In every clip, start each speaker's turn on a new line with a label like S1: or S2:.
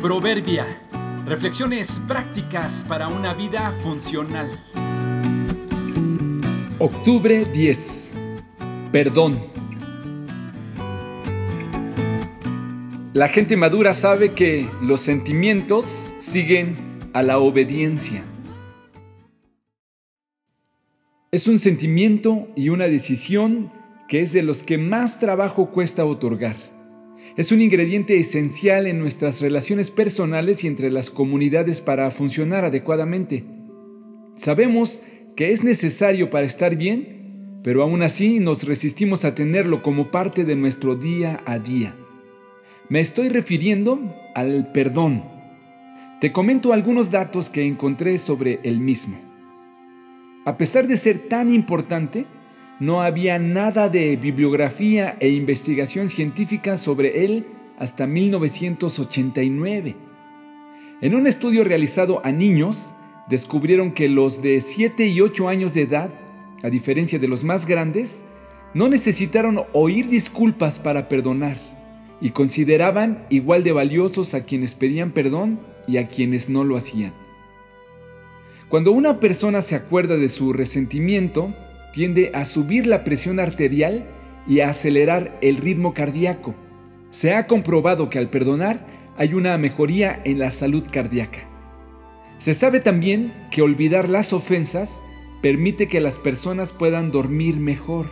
S1: Proverbia. Reflexiones prácticas para una vida funcional.
S2: Octubre 10. Perdón. La gente madura sabe que los sentimientos siguen a la obediencia. Es un sentimiento y una decisión que es de los que más trabajo cuesta otorgar. Es un ingrediente esencial en nuestras relaciones personales y entre las comunidades para funcionar adecuadamente. Sabemos que es necesario para estar bien, pero aún así nos resistimos a tenerlo como parte de nuestro día a día. Me estoy refiriendo al perdón. Te comento algunos datos que encontré sobre el mismo. A pesar de ser tan importante, no había nada de bibliografía e investigación científica sobre él hasta 1989. En un estudio realizado a niños, descubrieron que los de 7 y 8 años de edad, a diferencia de los más grandes, no necesitaron oír disculpas para perdonar y consideraban igual de valiosos a quienes pedían perdón y a quienes no lo hacían. Cuando una persona se acuerda de su resentimiento, tiende a subir la presión arterial y a acelerar el ritmo cardíaco. Se ha comprobado que al perdonar hay una mejoría en la salud cardíaca. Se sabe también que olvidar las ofensas permite que las personas puedan dormir mejor.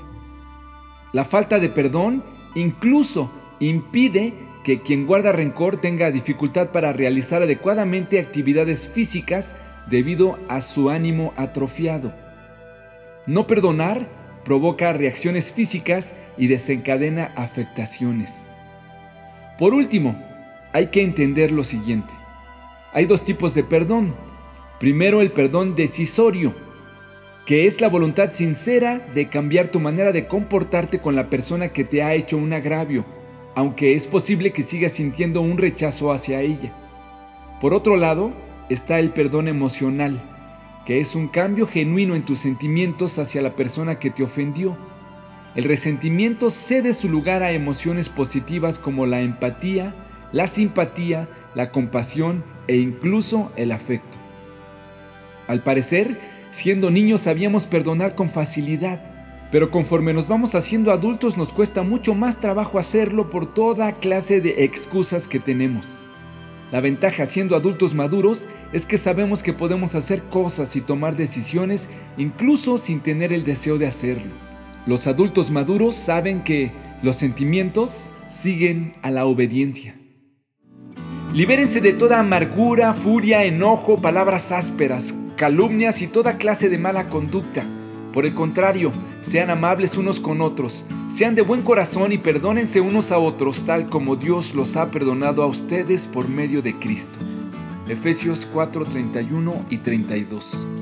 S2: La falta de perdón incluso impide que quien guarda rencor tenga dificultad para realizar adecuadamente actividades físicas debido a su ánimo atrofiado. No perdonar provoca reacciones físicas y desencadena afectaciones. Por último, hay que entender lo siguiente. Hay dos tipos de perdón. Primero el perdón decisorio, que es la voluntad sincera de cambiar tu manera de comportarte con la persona que te ha hecho un agravio, aunque es posible que sigas sintiendo un rechazo hacia ella. Por otro lado, está el perdón emocional, que es un cambio genuino en tus sentimientos hacia la persona que te ofendió. El resentimiento cede su lugar a emociones positivas como la empatía, la simpatía, la compasión e incluso el afecto. Al parecer, siendo niños sabíamos perdonar con facilidad, pero conforme nos vamos haciendo adultos nos cuesta mucho más trabajo hacerlo por toda clase de excusas que tenemos. La ventaja siendo adultos maduros es que sabemos que podemos hacer cosas y tomar decisiones incluso sin tener el deseo de hacerlo. Los adultos maduros saben que los sentimientos siguen a la obediencia. Libérense de toda amargura, furia, enojo, palabras ásperas, calumnias y toda clase de mala conducta. Por el contrario, sean amables unos con otros, sean de buen corazón y perdónense unos a otros tal como Dios los ha perdonado a ustedes por medio de Cristo. Efesios 4, 31 y 32.